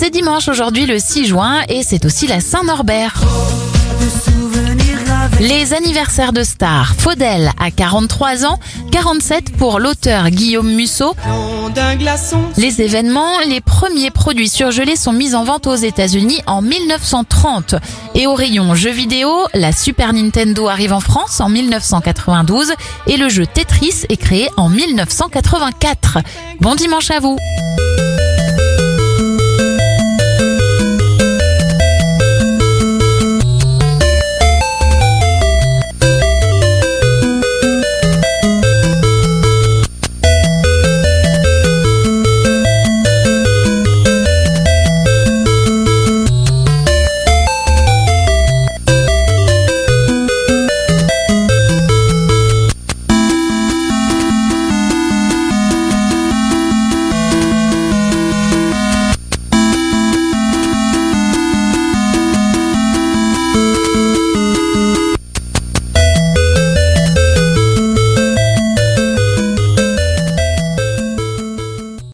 c'est dimanche aujourd'hui le 6 juin et c'est aussi la Saint-Norbert. Les anniversaires de stars. Faudel à 43 ans, 47 pour l'auteur Guillaume Musso. Les événements, les premiers produits surgelés sont mis en vente aux États-Unis en 1930. Et au rayon jeux vidéo, la Super Nintendo arrive en France en 1992 et le jeu Tetris est créé en 1984. Bon dimanche à vous